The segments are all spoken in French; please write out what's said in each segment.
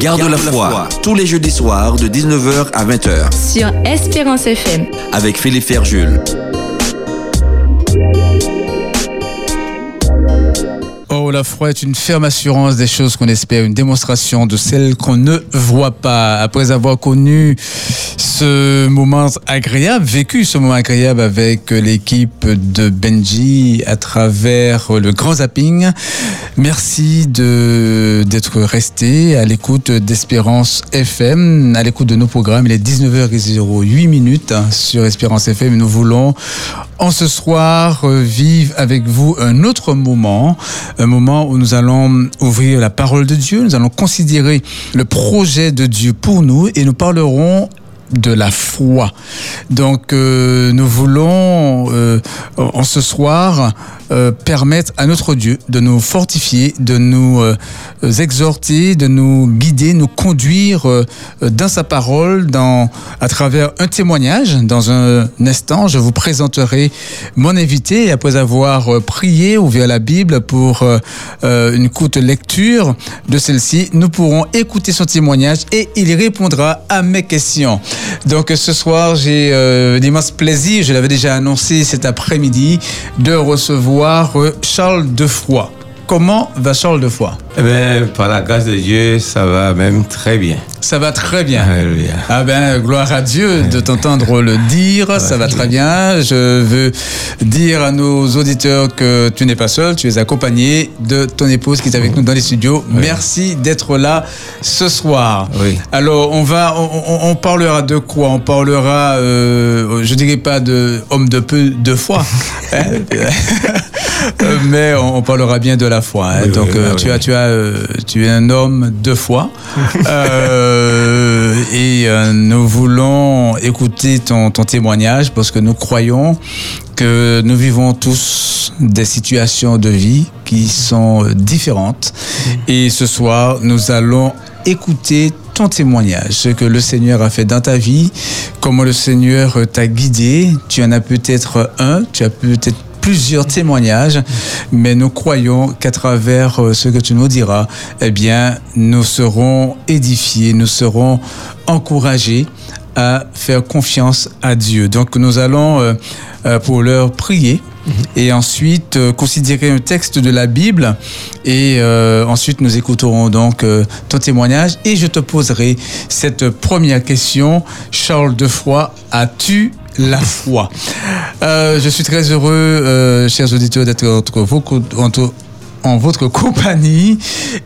Garde la foi, tous les jeudis soirs de 19h à 20h. Sur Espérance FM. Avec Philippe Ferjul. La foi est une ferme assurance des choses qu'on espère, une démonstration de celles qu'on ne voit pas. Après avoir connu ce moment agréable, vécu ce moment agréable avec l'équipe de Benji à travers le grand zapping, merci d'être resté à l'écoute d'Espérance FM, à l'écoute de nos programmes. Il est 19h08 minutes sur Espérance FM. Nous voulons en ce soir vivre avec vous un autre moment, un moment où nous allons ouvrir la parole de Dieu, nous allons considérer le projet de Dieu pour nous et nous parlerons de la foi. Donc euh, nous voulons euh, en ce soir euh, permettre à notre Dieu de nous fortifier, de nous exhorter, de nous guider, nous conduire dans sa parole, dans à travers un témoignage. Dans un instant, je vous présenterai mon invité après avoir prié, ouvert la Bible pour une courte lecture de celle-ci, nous pourrons écouter son témoignage et il répondra à mes questions. Donc ce soir, j'ai euh, l'immense plaisir, je l'avais déjà annoncé cet après-midi, de recevoir euh, Charles Defroy. Comment va Charles Defroy Eh bien, par la grâce de Dieu, ça va même très bien. Ça va très bien. Alléluia. Ah ben, gloire à Dieu de t'entendre le dire, ça va très bien. Je veux dire à nos auditeurs que tu n'es pas seul, tu es accompagné de ton épouse qui est avec nous dans les studios. Merci d'être là ce soir. Oui. Alors, on va, on, parlera de quoi? On parlera, euh, je dirais pas de homme de peu de foi, hein mais on, on parlera bien de la foi. hein. Oui, Donc, oui, euh, oui. tu as, tu as, euh, tu es un homme de foi, Euh, et euh, nous voulons écouter ton, ton témoignage parce que nous croyons que nous vivons tous des situations de vie qui sont différentes. Et ce soir, nous allons écouter ton témoignage, ce que le Seigneur a fait dans ta vie, comment le Seigneur t'a guidé. Tu en as peut-être un, tu as peut-être plusieurs témoignages, mais nous croyons qu'à travers euh, ce que tu nous diras, eh bien, nous serons édifiés, nous serons encouragés à faire confiance à Dieu. Donc nous allons euh, euh, pour leur prier et ensuite euh, considérer un texte de la Bible et ensuite nous écouterons donc ton témoignage et je te poserai cette première question. Charles Defroy, as-tu la foi Euh, Je suis très heureux, euh, chers auditeurs, d'être en votre compagnie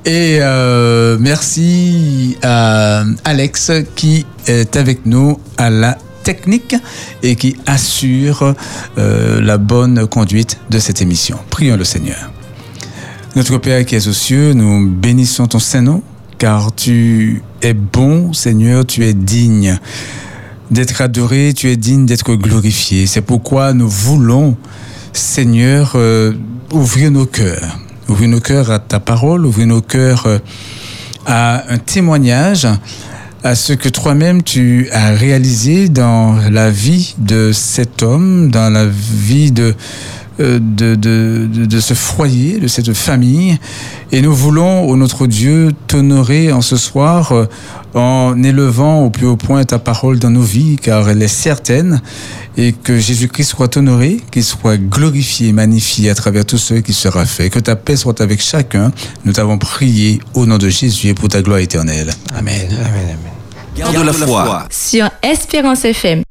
et euh, merci à Alex qui est avec nous à la technique et qui assure la bonne conduite de cette émission. Prions le Seigneur. Notre Père qui es aux cieux, nous bénissons ton Saint-Nom, car tu es bon, Seigneur, tu es digne d'être adoré, tu es digne d'être glorifié. C'est pourquoi nous voulons, Seigneur, euh, ouvrir nos cœurs, ouvrir nos cœurs à ta parole, ouvrir nos cœurs euh, à un témoignage, à ce que toi-même tu as réalisé dans la vie de cet homme, dans la vie de, de, de, de, de ce foyer, de cette famille. Et nous voulons, ô notre Dieu, t'honorer en ce soir euh, en élevant au plus haut point ta parole dans nos vies, car elle est certaine, et que Jésus-Christ soit honoré, qu'il soit glorifié, magnifié à travers tout ce qui sera fait. Que ta paix soit avec chacun. Nous t'avons prié au nom de Jésus et pour ta gloire éternelle. Amen. Amen, amen. Garde la foi. Sur Espérance FM.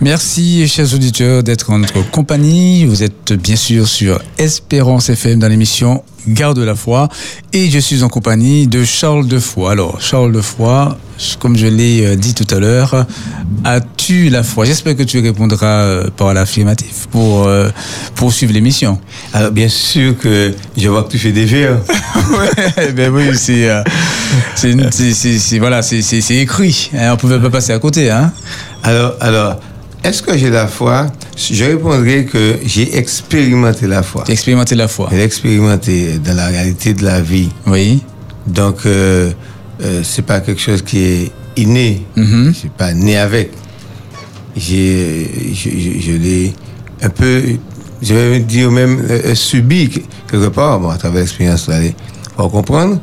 Merci, chers auditeurs, d'être en notre compagnie. Vous êtes bien sûr sur Espérance FM dans l'émission Garde la foi. Et je suis en compagnie de Charles Defoy. Alors, Charles Defoy, comme je l'ai euh, dit tout à l'heure, as-tu la foi? J'espère que tu répondras euh, par l'affirmatif pour euh, poursuivre l'émission. Alors, bien sûr que je vois que tu fais des verres. ouais, ben oui, c'est, euh, c'est, voilà, c'est écrit. hein, on pouvait pas passer à côté, hein. Alors, alors, est-ce que j'ai la foi? Je répondrai que j'ai expérimenté la foi. J'ai expérimenté la foi. J'ai expérimenté dans la réalité de la vie. Oui. Donc, euh, euh, c'est pas quelque chose qui est inné. Mhm. Je suis pas né avec. J'ai, je, je- je l'ai un peu, je vais dire même, euh, subi quelque part, bon, à travers l'expérience, allez, pour comprendre.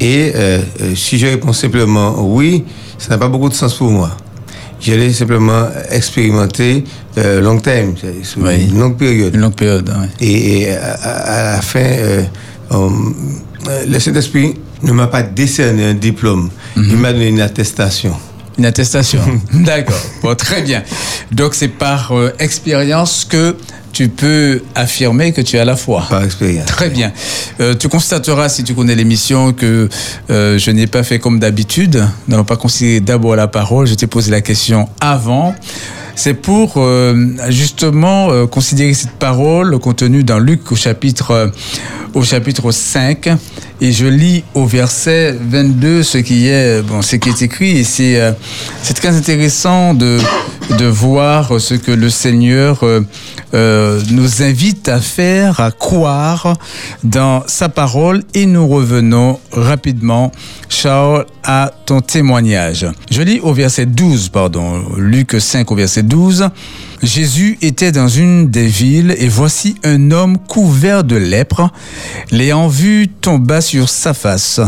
Et euh, euh, si je réponds simplement oui, ça n'a pas beaucoup de sens pour moi. J'allais simplement expérimenter euh, long terme, Oui. une longue période. Une longue période. ouais. Et, et à, la fin, euh, euh, le Saint-Esprit ne m'a pas décerné un diplôme. Il m'a donné une attestation. Une attestation. D'accord. Bon, très bien. Donc c'est par euh, expérience que tu peux affirmer que tu as la foi. Par expérience. Très bien. Euh, tu constateras, si tu connais l'émission, que euh, je n'ai pas fait comme d'habitude. Nous n'allons pas considérer d'abord la parole. Je t'ai posé la question avant. C'est pour euh, justement considérer cette parole contenue dans Luc au chapitre, au chapitre 5. Et je lis au verset 22 ce qui est, bon, ce qui est écrit. Et c'est euh, très intéressant de, de voir ce que le Seigneur euh, euh, nous invite à faire, à croire dans sa parole. Et nous revenons rapidement, Charles, à ton témoignage. Je lis au verset 12, pardon, Luc 5 au verset 12. Jésus était dans une des villes et voici un homme couvert de lèpre. L'ayant vu, tomba sur sa face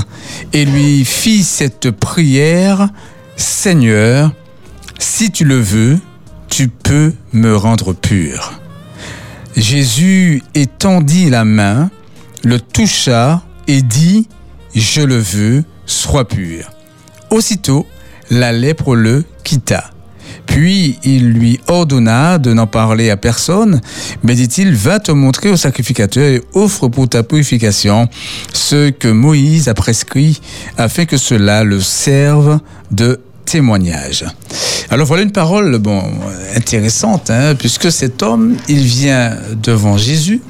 et lui fit cette prière, Seigneur, si tu le veux, tu peux me rendre pur. Jésus étendit la main, le toucha et dit, Je le veux, sois pur. Aussitôt, la lèpre le quitta. Puis il lui ordonna de n'en parler à personne, mais dit-il, va te montrer au sacrificateur et offre pour ta purification ce que Moïse a prescrit, afin que cela le serve de témoignage. Alors voilà une parole bon intéressante, hein, puisque cet homme, il vient devant Jésus,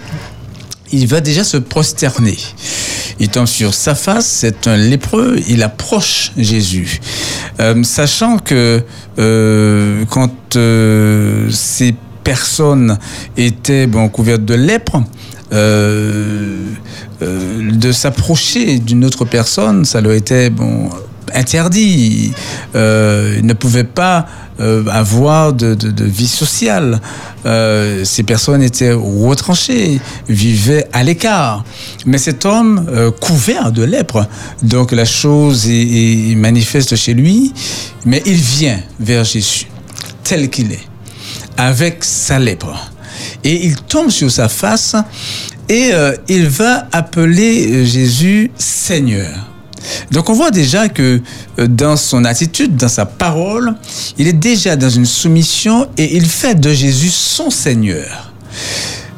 il va déjà se prosterner. Il tombe sur sa face, c'est un lépreux, il approche Jésus. Euh, sachant que euh, quand euh, ces personnes étaient bon, couvertes de lèpre, euh, euh, de s'approcher d'une autre personne, ça leur était bon, interdit. Euh, ils ne pouvaient pas euh, avoir de, de- de vie sociale. Euh, ces personnes étaient retranchées, vivaient à l'écart. Mais cet homme, euh, couvert de lèpre, donc la chose est, est manifeste chez lui, mais il vient vers Jésus, tel qu'il est, avec sa lèpre. Et il tombe sur sa face et euh, il va appeler euh, Jésus Seigneur. Donc on voit déjà que euh, dans son attitude, dans sa parole, il est déjà dans une soumission et il fait de Jésus son Seigneur.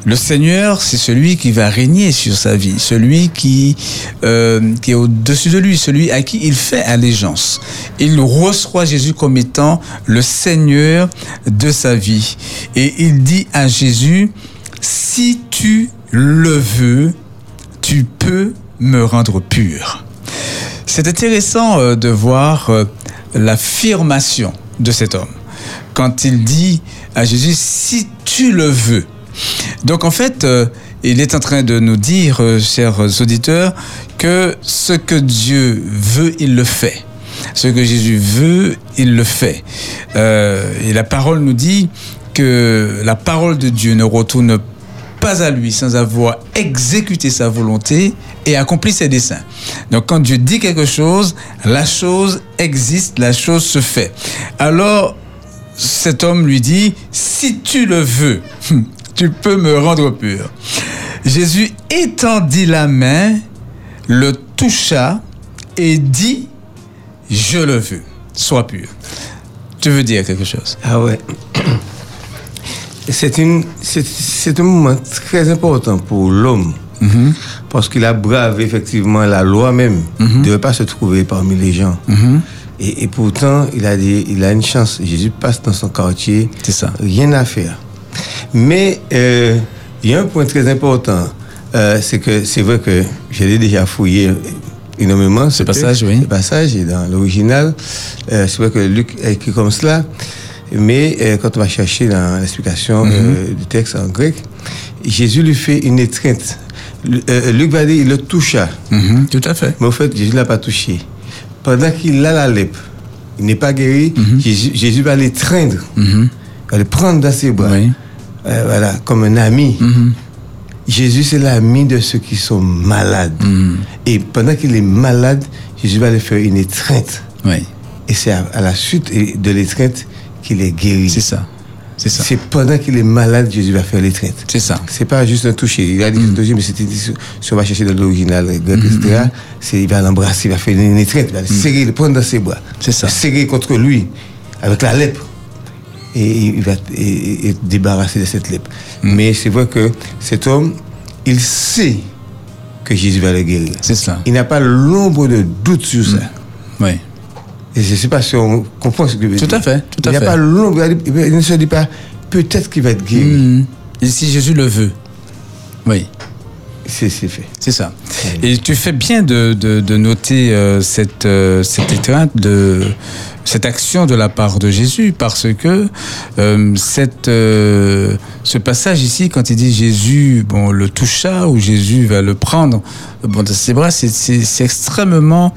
Le Seigneur, c'est celui qui va régner sur sa vie, celui qui, euh, qui est au-dessus de lui, celui à qui il fait allégeance. Il reçoit Jésus comme étant le Seigneur de sa vie. Et il dit à Jésus, si tu le veux, tu peux me rendre pur. C'est intéressant euh, de voir euh, l'affirmation de cet homme quand il dit à Jésus, si tu le veux. Donc en fait, euh, il est en train de nous dire, chers auditeurs, que ce que Dieu veut, il le fait. Ce que Jésus veut, il le fait. Et la parole nous dit que la parole de Dieu ne retourne pas à lui sans avoir exécuté sa volonté et accompli ses desseins. Donc quand Dieu dit quelque chose, la chose existe, la chose se fait. Alors cet homme lui dit, si tu le veux, tu peux me rendre pur. Jésus étendit la main, le toucha et dit, je le veux, sois pur. Tu veux dire quelque chose? Ah ouais. C'est une, c'est, c'est un moment très important pour l'homme. Parce qu'il a bravé effectivement la loi même. Il ne devait pas se trouver parmi les gens. et, et pourtant, il a, dit, il a une chance. Jésus passe dans son quartier. C'est ça. Rien à faire. Mais euh, il y a un point très important. Euh, c'est que c'est vrai que je l'ai déjà fouillé énormément. Ce passage, oui. Le passage est dans l'original. Euh, c'est vrai que Luc a écrit comme cela. Mais euh, quand on va chercher dans l'explication euh, du texte en grec, Jésus lui fait une étreinte. Euh, Luc va dire, il le toucha. Mhm, Tout à fait. Mais au fait, Jésus ne l'a pas touché. Pendant qu'il a la lèpre, il n'est pas guéri, Jésus, Jésus va l'étreindre, Mhm. va le prendre dans ses bras. Oui. voilà, comme un ami. Mhm. Jésus, c'est l'ami de ceux qui sont malades. Mhm. Et pendant qu'il est malade, Jésus va lui faire une étreinte. Oui, Et c'est à, à la suite de l'étreinte qu'il est guéri. c'est ça. C'est ça. C'est pendant qu'il est malade, Jésus va faire l'étreinte. C'est ça. C'est pas juste un toucher. Il a dit Mm. mais c'était si on va chercher dans l'original grec, Mm-hmm. etc., c'est, il va l'embrasser, il va faire une étreinte, il va le serrer, le prendre dans ses bras. C'est ça. Le serrer contre lui, avec la lèpre. Et il va et débarrasser de cette lèpre. Mm. Mais c'est vrai que cet homme, il sait que Jésus va le guérir. C'est ça. Il n'a pas l'ombre de doute sur ça. Oui. Et je ne sais pas si on comprend ce que je veux Tout dire. à fait, tout à il fait. n'a pas l'ombre, il ne se dit pas, peut-être qu'il va être guéri. Et si Jésus le veut. Oui. C'est, fait. C'est ça. Et tu fais bien de, de, de noter euh, cette, euh, cette étreinte, de, cette action de la part de Jésus, parce que euh, cette, ce passage ici, quand il dit Jésus bon, le toucha ou Jésus va le prendre bon, dans ses bras, c'est, extrêmement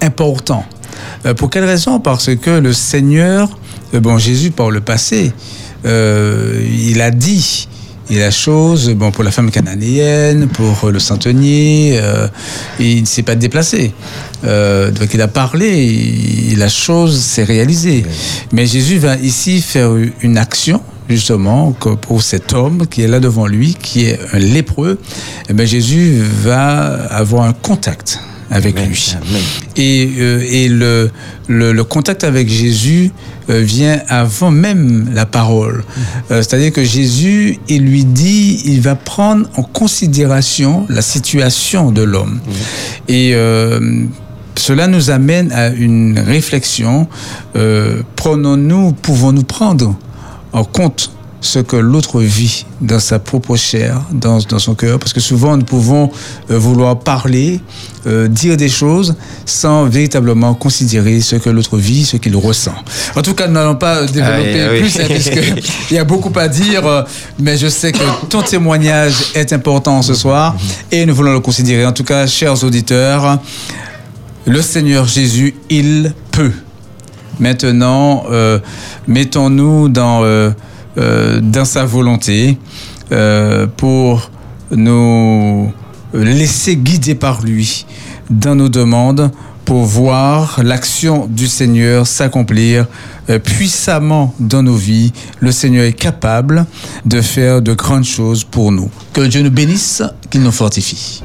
important. Euh, pour quelle raison? Parce que le Seigneur, euh, bon, Jésus par le passé, euh, il a dit et la chose, bon, pour la femme cananéenne, pour le centenier, euh, il ne s'est pas déplacé. Euh, donc il a parlé, et la chose s'est réalisée. Mais Jésus va ici faire une action, justement, pour cet homme qui est là devant lui, qui est un lépreux. Eh bien, Jésus va avoir un contact avec Amen. lui. Amen. Et, euh, et le, le, le contact avec Jésus euh, vient avant même la parole. Euh, C'est-à-dire que Jésus, il lui dit, il va prendre en considération la situation de l'homme. Et cela nous amène à une réflexion. Prenons-nous, pouvons-nous prendre en compte ce que l'autre vit dans sa propre chair, dans, dans son cœur, parce que souvent nous pouvons euh, vouloir parler, euh, dire des choses sans véritablement considérer ce que l'autre vit, ce qu'il ressent. En tout cas, nous n'allons pas développer Ah oui, plus, oui. hein, puisqu'il y a beaucoup à dire, mais je sais que ton témoignage est important ce soir et nous voulons le considérer. En tout cas, chers auditeurs, le Seigneur Jésus, il peut. Maintenant, euh, mettons-nous dans, dans sa volonté euh, pour nous laisser guider par lui dans nos demandes pour voir l'action du Seigneur s'accomplir euh, puissamment dans nos vies. Le Seigneur est capable de faire de grandes choses pour nous. Que Dieu nous bénisse, qu'il nous fortifie.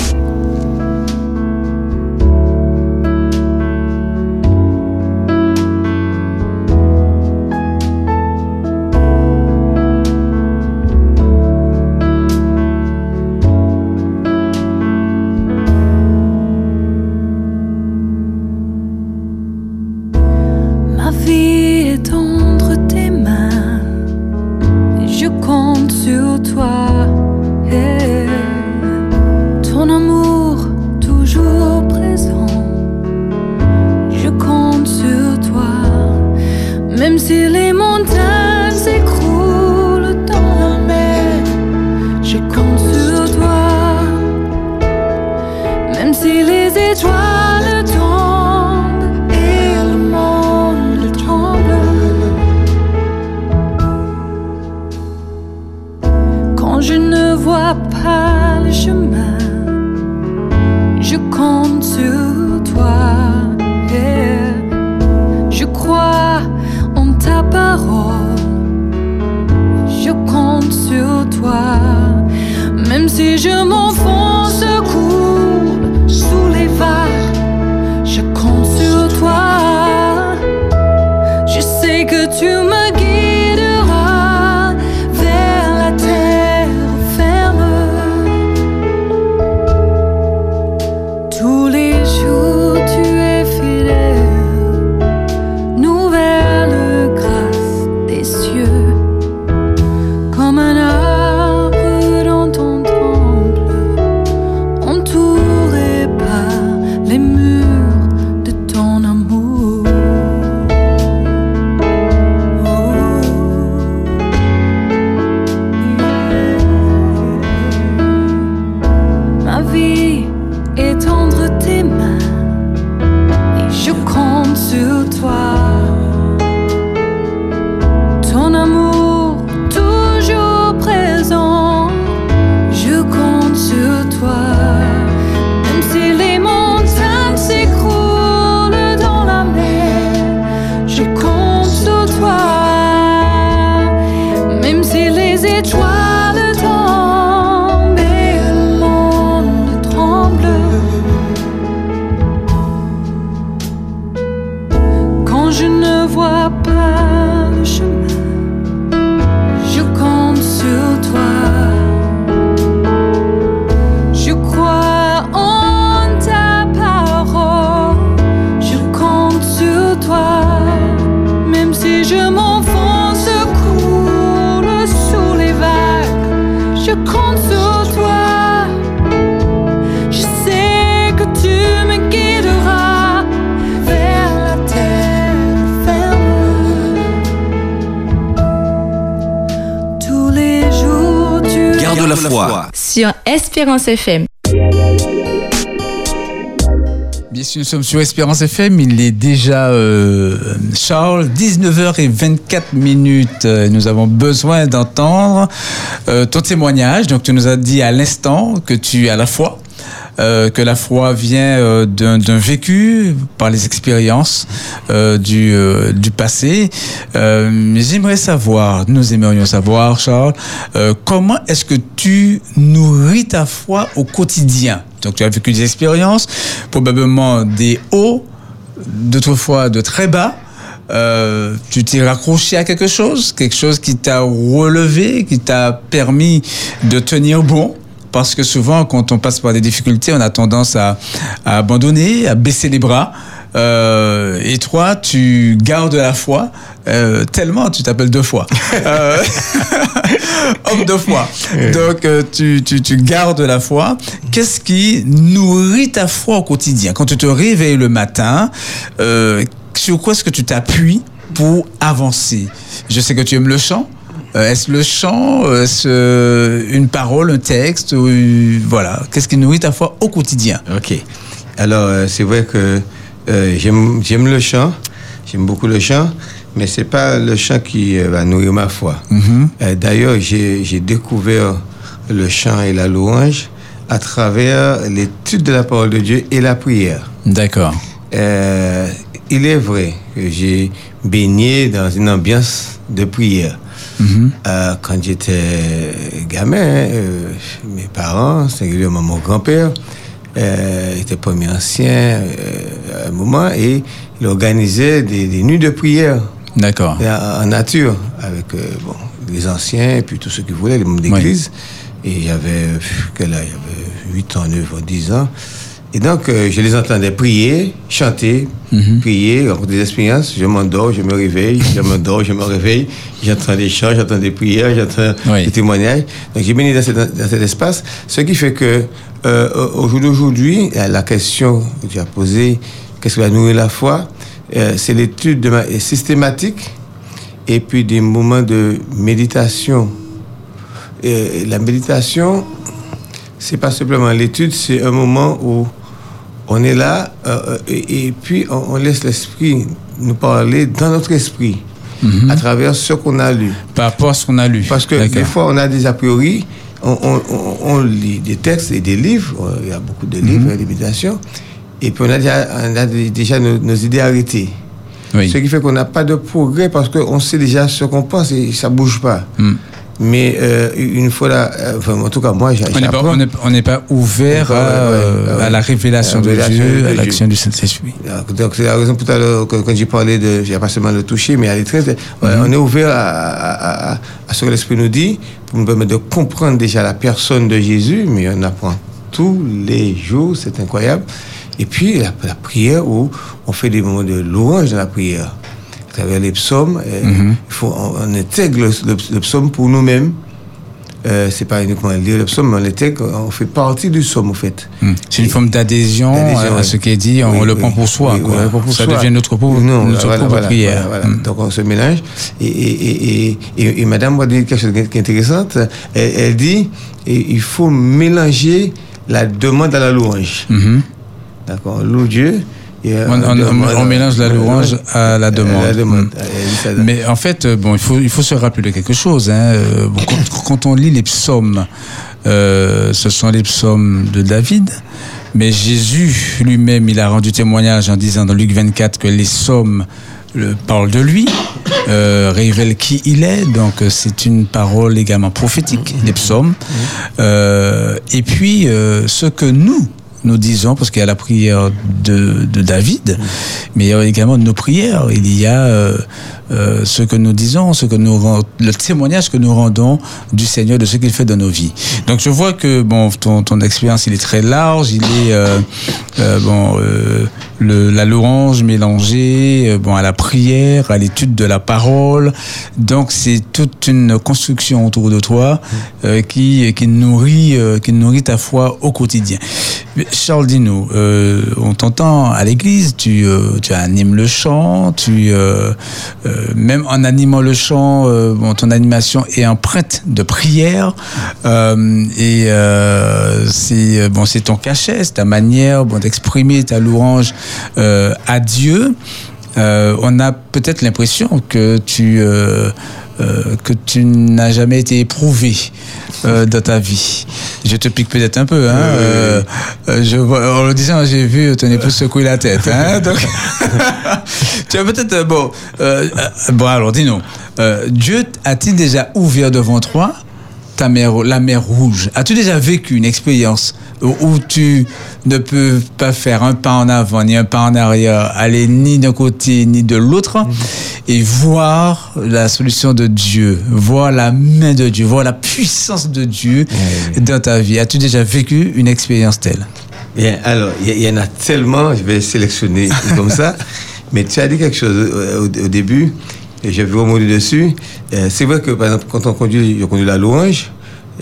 Foi. Sur Espérance FM. Bien sûr, nous sommes sur Espérance FM. Il est déjà, euh, Charles, 19h24 minutes. Euh, Nous avons besoin d'entendre euh, ton témoignage. Donc, tu nous as dit à l'instant que tu as la foi. Euh, que la foi vient euh, d'un vécu par les expériences euh, du, euh, du passé. Euh, J'aimerais savoir, nous aimerions savoir, Charles, comment est-ce que tu nourris ta foi au quotidien? Donc tu as vécu des expériences, probablement des hauts, d'autres fois de très bas. Euh, tu t'es raccroché à quelque chose, quelque chose qui t'a relevé, qui t'a permis de tenir bon? Parce que souvent, quand on passe par des difficultés, on a tendance à, à abandonner, à baisser les bras. Euh, et toi, tu gardes la foi euh, tellement, tu t'appelles deux fois. Euh, homme de foi. Donc, tu, tu, tu gardes la foi. Qu'est-ce qui nourrit ta foi au quotidien? Quand tu te réveilles le matin, sur quoi est-ce que tu t'appuies pour avancer? Je sais que tu aimes le chant. Euh, Est-ce le chant euh, Est-ce euh, une parole, un texte ou, Voilà. Qu'est-ce qui nourrit ta foi au quotidien? Ok. Alors, c'est vrai que euh, j'aime j'aime le chant, j'aime beaucoup le chant, mais c'est pas le chant qui euh, va nourrir ma foi. Euh, D'ailleurs, j'ai découvert le chant et la louange à travers l'étude de la parole de Dieu et la prière. D'accord. Il est vrai que j'ai baigné dans une ambiance de prière. Euh, quand j'étais gamin, euh, mes parents, singulièrement mon grand-père, euh, était premier ancien euh, à un moment et il organisait des, des nuits de prière D'accord. en, en nature avec bon, les anciens et puis tous ceux qui voulaient, les membres d'église. Et il y avait, quel âge? Il y avait 8 ans, 9 ans, 10 ans. Et donc, euh, je les entendais prier, chanter, prier, raconter des expériences. Je m'endors, je me réveille, je m'endors, je me réveille. J'entends des chants, j'entends des prières, j'entends Oui. des témoignages. Donc, j'ai béni dans, cet- dans cet espace. Ce qui fait que, euh, au jour d'aujourd'hui, la la question que tu as posée, qu'est-ce qui va nourrir la foi Euh, C'est l'étude de ma- systématique et puis des moments de méditation. Et la méditation, c'est pas simplement l'étude, c'est un moment où on est là euh, et, et puis on, on laisse l'esprit nous parler dans notre esprit à travers ce qu'on a lu. Par rapport à ce qu'on a lu. Parce que des fois, on a des a priori, on, on- on- on lit des textes et des livres, euh, il y a beaucoup de livres, des méditations, et puis on a déjà, on a des- déjà nos, nos idées arrêtées. Oui. Ce qui fait qu'on n'a pas de progrès parce qu'on sait déjà ce qu'on pense et ça bouge pas. Hmm. Mais euh, une fois là, euh, enfin, en tout cas, moi, j'a- On n'est pas, ouvert Ouais, à, ouais, euh, ouais. à la révélation La de Dieu, à l'action du Saint-Esprit. Donc c'est la raison pour que- quand j'ai parlé de, j'ai pas seulement le toucher, mais à l'étreinte, ouais, on est ouvert à, à- à- à ce que l'Esprit nous dit pour nous permettre de comprendre déjà la personne de Jésus, mais on apprend tous les jours, c'est incroyable. Et puis la, la prière où on fait des moments de louange dans la prière, travers les psaumes. euh, il faut, on, intègre le, le- le psaume pour nous-mêmes. Euh, c'est pas uniquement lire le psaume, mais on fait partie du psaume, en fait. Hmm. C'est une forme d'adhésion D'adhésion, à, ce qui est dit, on Oui, le oui. prend pour soi. Oui, quoi. pour Ça soi. devient notre propre, Non, notre voilà, propre voilà, prière. Hmm. Donc on se mélange. Et, et, et, et, et madame m'a dit quelque chose qui est intéressant. Elle, elle dit et il faut mélanger la demande à la louange. Mhm. D'accord loue Dieu. On, on- on- mélange la louange à la demande. La demande. Elle dit ça. Mais en fait, euh, bon, il faut, il faut se rappeler quelque chose. Hein. Euh, bon, quand, quand on lit les psaumes, euh, ce sont les psaumes de David. Mais Jésus lui-même, il a rendu témoignage en disant dans Luc 24 que les psaumes le- parle de lui, euh, révèle qui il est. Donc euh, c'est une parole également prophétique, les psaumes. Euh, et puis euh, ce que nous nous disons, parce qu'il y a la prière de, David, mais il y a également nos prières. Il y a euh, euh, ce que nous disons, ce que nous rend- le témoignage que nous rendons du Seigneur, de ce qu'il fait dans nos vies. Donc je vois que bon, ton, ton expérience, il est très large. Il est euh, euh, bon, euh, le, la louange mélangée, euh, bon, à la prière, à l'étude de la parole. Donc c'est toute une construction autour de toi qui qui nourrit qui nourrit ta foi au quotidien. Charles, dis-nous, on t'entend à l'église, tu, tu animes le chant, tu même en animant le chant, euh, ton animation est empreinte de prière euh, et euh, c'est bon, c'est ton cachet, c'est ta manière bon, d'exprimer ta louange euh, à Dieu. Euh, on a peut-être l'impression que tu euh, euh, que tu n'as jamais été éprouvé dans ta vie. Je te pique peut-être un peu. Hein, je vois, en le disant, j'ai vu ton épouse secouer la tête. Hein, donc, tu as peut-être bon. bon alors dis-nous, Dieu a-t-il déjà ouvert devant toi ta mer, la mer rouge. As-tu déjà vécu une expérience où, tu ne peux pas faire un pas en avant ni un pas en arrière, aller ni d'un côté ni de l'autre, et voir la solution de Dieu, voir la main de Dieu, voir la puissance de Dieu dans ta vie? As-tu déjà vécu une expérience telle? Bien, alors, il y, en a tellement, je vais sélectionner comme ça. Mais tu as dit quelque chose euh, au, au début, et je vais remonter dessus. C'est vrai que, par exemple, quand on conduit, je conduis la louange,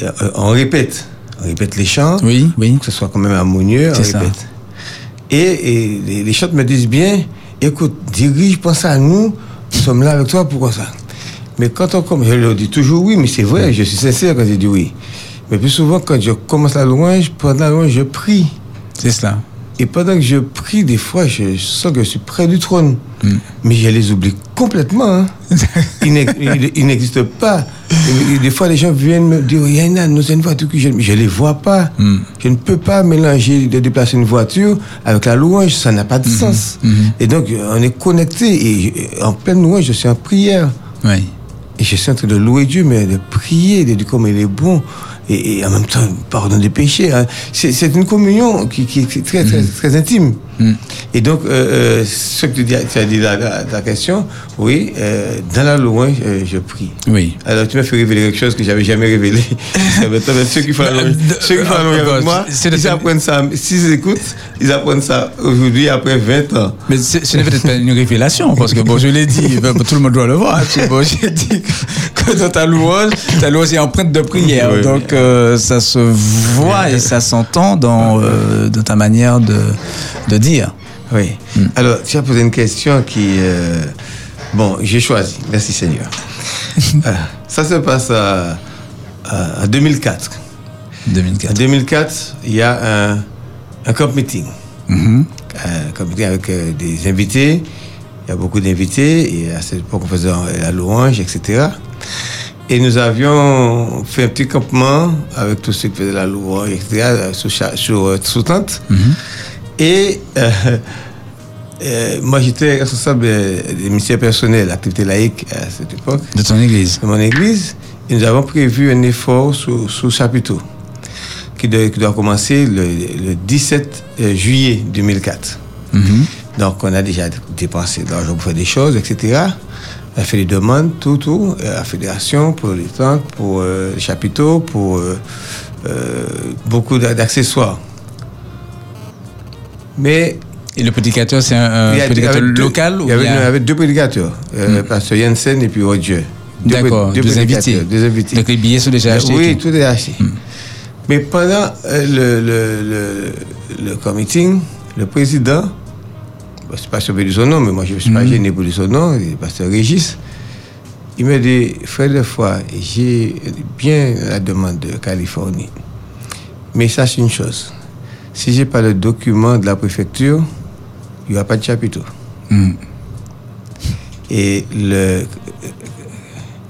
euh, on répète. On répète les chants, Oui, oui. que ce soit quand même harmonieux, on ça. répète. Et, et les, les chants me disent bien, écoute, dirige, pense à nous, nous sommes là avec toi, pourquoi ça? Mais quand on commence, je leur dis toujours oui, mais c'est vrai, je suis sincère quand je dis oui. Mais plus souvent, quand je commence la louange, pendant la louange, je prie. C'est cela. Et pendant que je prie, des fois, je sens que je suis près du trône. Mais je les oublie complètement. hein. Ils n'ex- ils- ils n'existent pas. Et- des fois, les gens viennent me dire, Yana, nous avons une voiture que je ne les vois pas. Je ne peux pas mélanger de déplacer une voiture avec la louange. Ça n'a pas de sens. Et donc, on est connecté. Et en pleine louange, je suis en prière. Oui. Et je suis en train de louer Dieu, mais de prier, de dire comment il est bon. Et, et en même temps, pardon des péchés. hein. C'est une communion qui, qui est très, très, très intime. Et donc, euh, euh, ce que tu, dis, tu as dit la, la question, oui, euh, dans la louange, euh, je prie. Oui. Alors, tu m'as fait révéler quelque chose que j'avais jamais révélé. Ceux qui font la louange, ceux qui font la louange Euh, avec moi, c'est de- ils apprennent ça. S'ils écoutent, ils apprennent ça aujourd'hui, après 20 ans. Mais ce n'est peut-être pas une révélation, parce que bon, je l'ai dit, ben, tout le monde doit le voir. Bon, j'ai dit que, que dans ta louange, ta louange est empreinte de prière. Oui, oui. donc, ça se voit et ça s'entend dans, euh, dans ta manière de, de dire. Oui. Alors, tu as posé une question qui. euh, bon, j'ai choisi. Merci Seigneur. Euh, ça se passe à, à- à 2004. En 2004. 2004, il y a un, un camp meeting. Mhm. Un camp meeting avec euh, des invités. Il y a beaucoup d'invités. Et à cette époque, on faisait la louange, etc. Et nous avions fait un petit campement avec tous ceux qui faisaient la louange, etc., sous, euh, sous tente. Et euh, euh, moi, j'étais responsable des ministères personnels, activité laïque à cette époque, De ton église. de mon église. Et nous avons prévu un effort sous, sous chapiteau qui doit, qui doit commencer le, le 17 euh, juillet 2004. Mhm. Donc, on a déjà dépensé de l'argent pour faire des choses, etc. A fait des demandes, tout, tout, à la fédération, pour les tentes, pour euh, les chapiteaux, pour euh, euh, beaucoup d'a- d'accessoires. Mais Et le prédicateur, c'est un, prédicateur deux- local ou il y avait, il y avait deux prédicateurs, euh, Pasteur Jensen et puis Roger. D'accord, deux, invités. prédicateurs, Deux invités. Donc les billets sont déjà achetés. et Oui, tout. tout est acheté. Mais pendant le, le, le, le président, bon, c'est pas sauvé de son nom, mais moi je ne suis pas gêné pour son nom, le pasteur Régis, il m'a dit, frère de foi, j'ai bien la demande de Californie. Mais sache une chose, si j'ai pas le document de la préfecture, il n'y aura pas de chapiteau. Mm. Et le,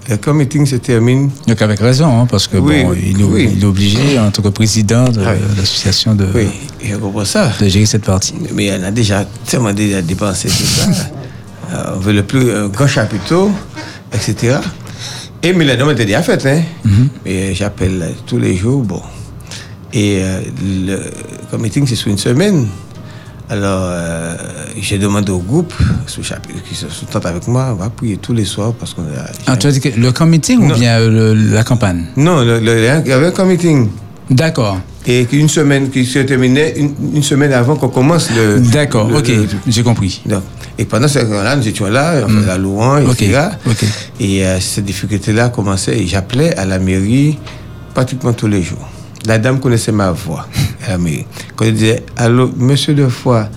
le comité se termine Donc avec raison, hein, parce que Oui, bon, il, est, oui. il est obligé, en tant que président de Ah l'association, de, Oui, je comprends ça. de gérer cette partie. Mais on a déjà tellement déjà dépensé tout ça. euh, on veut le plus euh, grand chapiteau, etc. Et mais la demande était déjà faite, hein. Et j'appelle tous les jours, bon. Et euh, le comme meeting, c'est sur une semaine. Alors, euh, j'ai demandé au groupe, sous chapitre, qui se sous avec moi, on va prier tous les soirs parce qu'on a. Ah, tu as dit que le camp meeting ou bien euh, le- la campagne? Non, le- le- il y avait un meeting. D'accord. Et qu'une semaine qui se terminait une, une semaine avant qu'on commence le. D'accord, ok, j'ai compris. donc, et pendant ce temps-là, nous étions là, on faisait la louange, etc. Et euh, cette difficulté-là commençait et j'appelais à la mairie pratiquement tous les jours. La dame connaissait ma voix mairie. Quand elle disait Allô, monsieur de foi,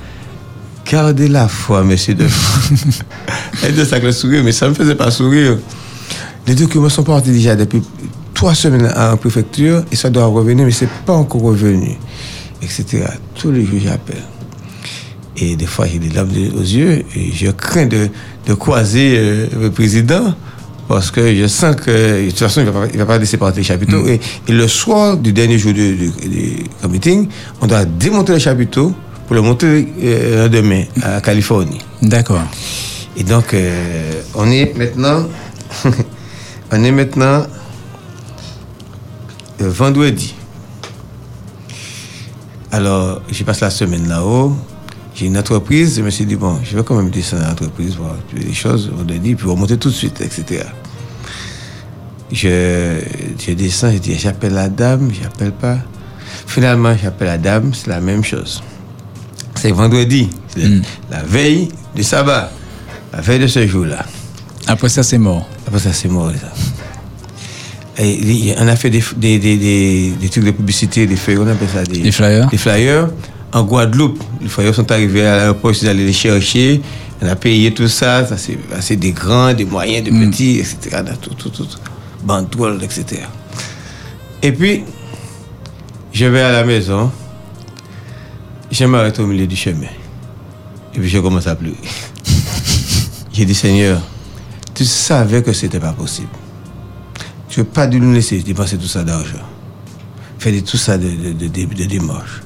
gardez la foi, monsieur de foi. elle disait ça avec le sourire, mais ça ne me faisait pas sourire. Les documents sont partis déjà depuis trois semaines en préfecture et ça doit revenir, mais c'est pas encore revenu, etc. Tous les jours, j'appelle. Et des fois, j'ai des larmes aux yeux et je crains de, de croiser euh, le président parce que je sens que, de toute façon, il ne va, pas- il va pas laisser partir les chapiteaux. Et, et le soir du dernier jour du, du, du meeting, on doit démonter le chapiteau pour le monter euh, demain à Californie. D'accord. Et donc, euh, on est maintenant, on est maintenant le vendredi. Alors, j'ai passé la semaine là-haut. J'ai une entreprise. Je me suis dit, bon, je vais quand même descendre à l'entreprise, voir des choses, vendredi, puis remonter tout de suite, etc. Je, je descends, je dis, j'appelle la dame, j'appelle pas. Finalement, j'appelle la dame, c'est la même chose. C'est vendredi, c'est la veille du sabbat, la veille de ce jour-là. Après ça, c'est mort. Après ça, c'est mort. Ça. Et on a fait des, des, des, des, des trucs de publicité, des flyers, on appelle ça des, Des flyers. Des flyers. En Guadeloupe, les flyers sont arrivés à l'aéroport, ils allaient les chercher. On a payé tout ça, ça c'est des grands, des moyens, des petits, etc. Tout, tout, tout. Etc. Et puis, je vais à la maison, je m'arrête au milieu du chemin. Et puis je commence à pleurer. J'ai dit, Seigneur, tu savais que c'était pas possible. Tu n'as pas dû nous laisser dépenser tout ça d'argent. Faire tout ça de, de, de, de- de démarches.